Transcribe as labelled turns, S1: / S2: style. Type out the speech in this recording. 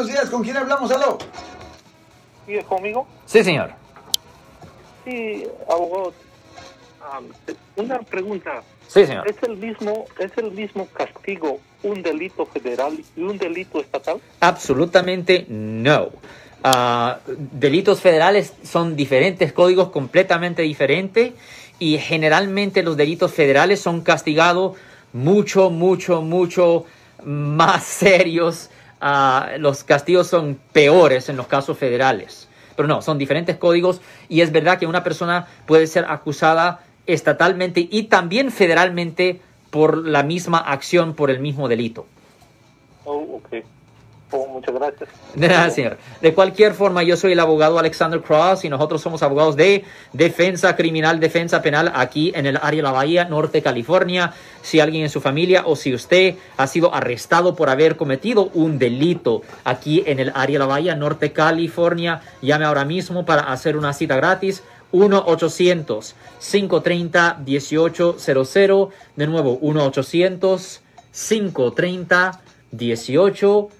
S1: buenos días. ¿Con quién hablamos? Aló.
S2: ¿Sí es conmigo?
S3: Sí, señor.
S2: Sí, abogado. Am, una pregunta.
S3: Sí, señor.
S2: ¿Es el mismo es el mismo castigo un delito federal y un delito estatal?
S3: Absolutamente no. Ah, delitos federales son diferentes, códigos completamente diferentes y generalmente los delitos federales son castigados mucho, mucho, mucho más serios. Ah, los castigos son peores en los casos federales. Pero no, son diferentes códigos y es verdad que una persona puede ser acusada estatalmente y también federalmente por la misma acción, por el mismo delito.
S2: Oh. Oh, muchas gracias.
S3: Señor. De cualquier forma, yo soy el abogado Alexander Cross y nosotros somos abogados de defensa criminal, defensa penal aquí en el área de la Bahía, Norte, California. Si alguien en su familia o si usted ha sido arrestado por haber cometido un delito aquí en el área de la Bahía, Norte, California, llame ahora mismo para hacer una cita gratis. 1-800-530-1800. De nuevo, 1-800-530-1800.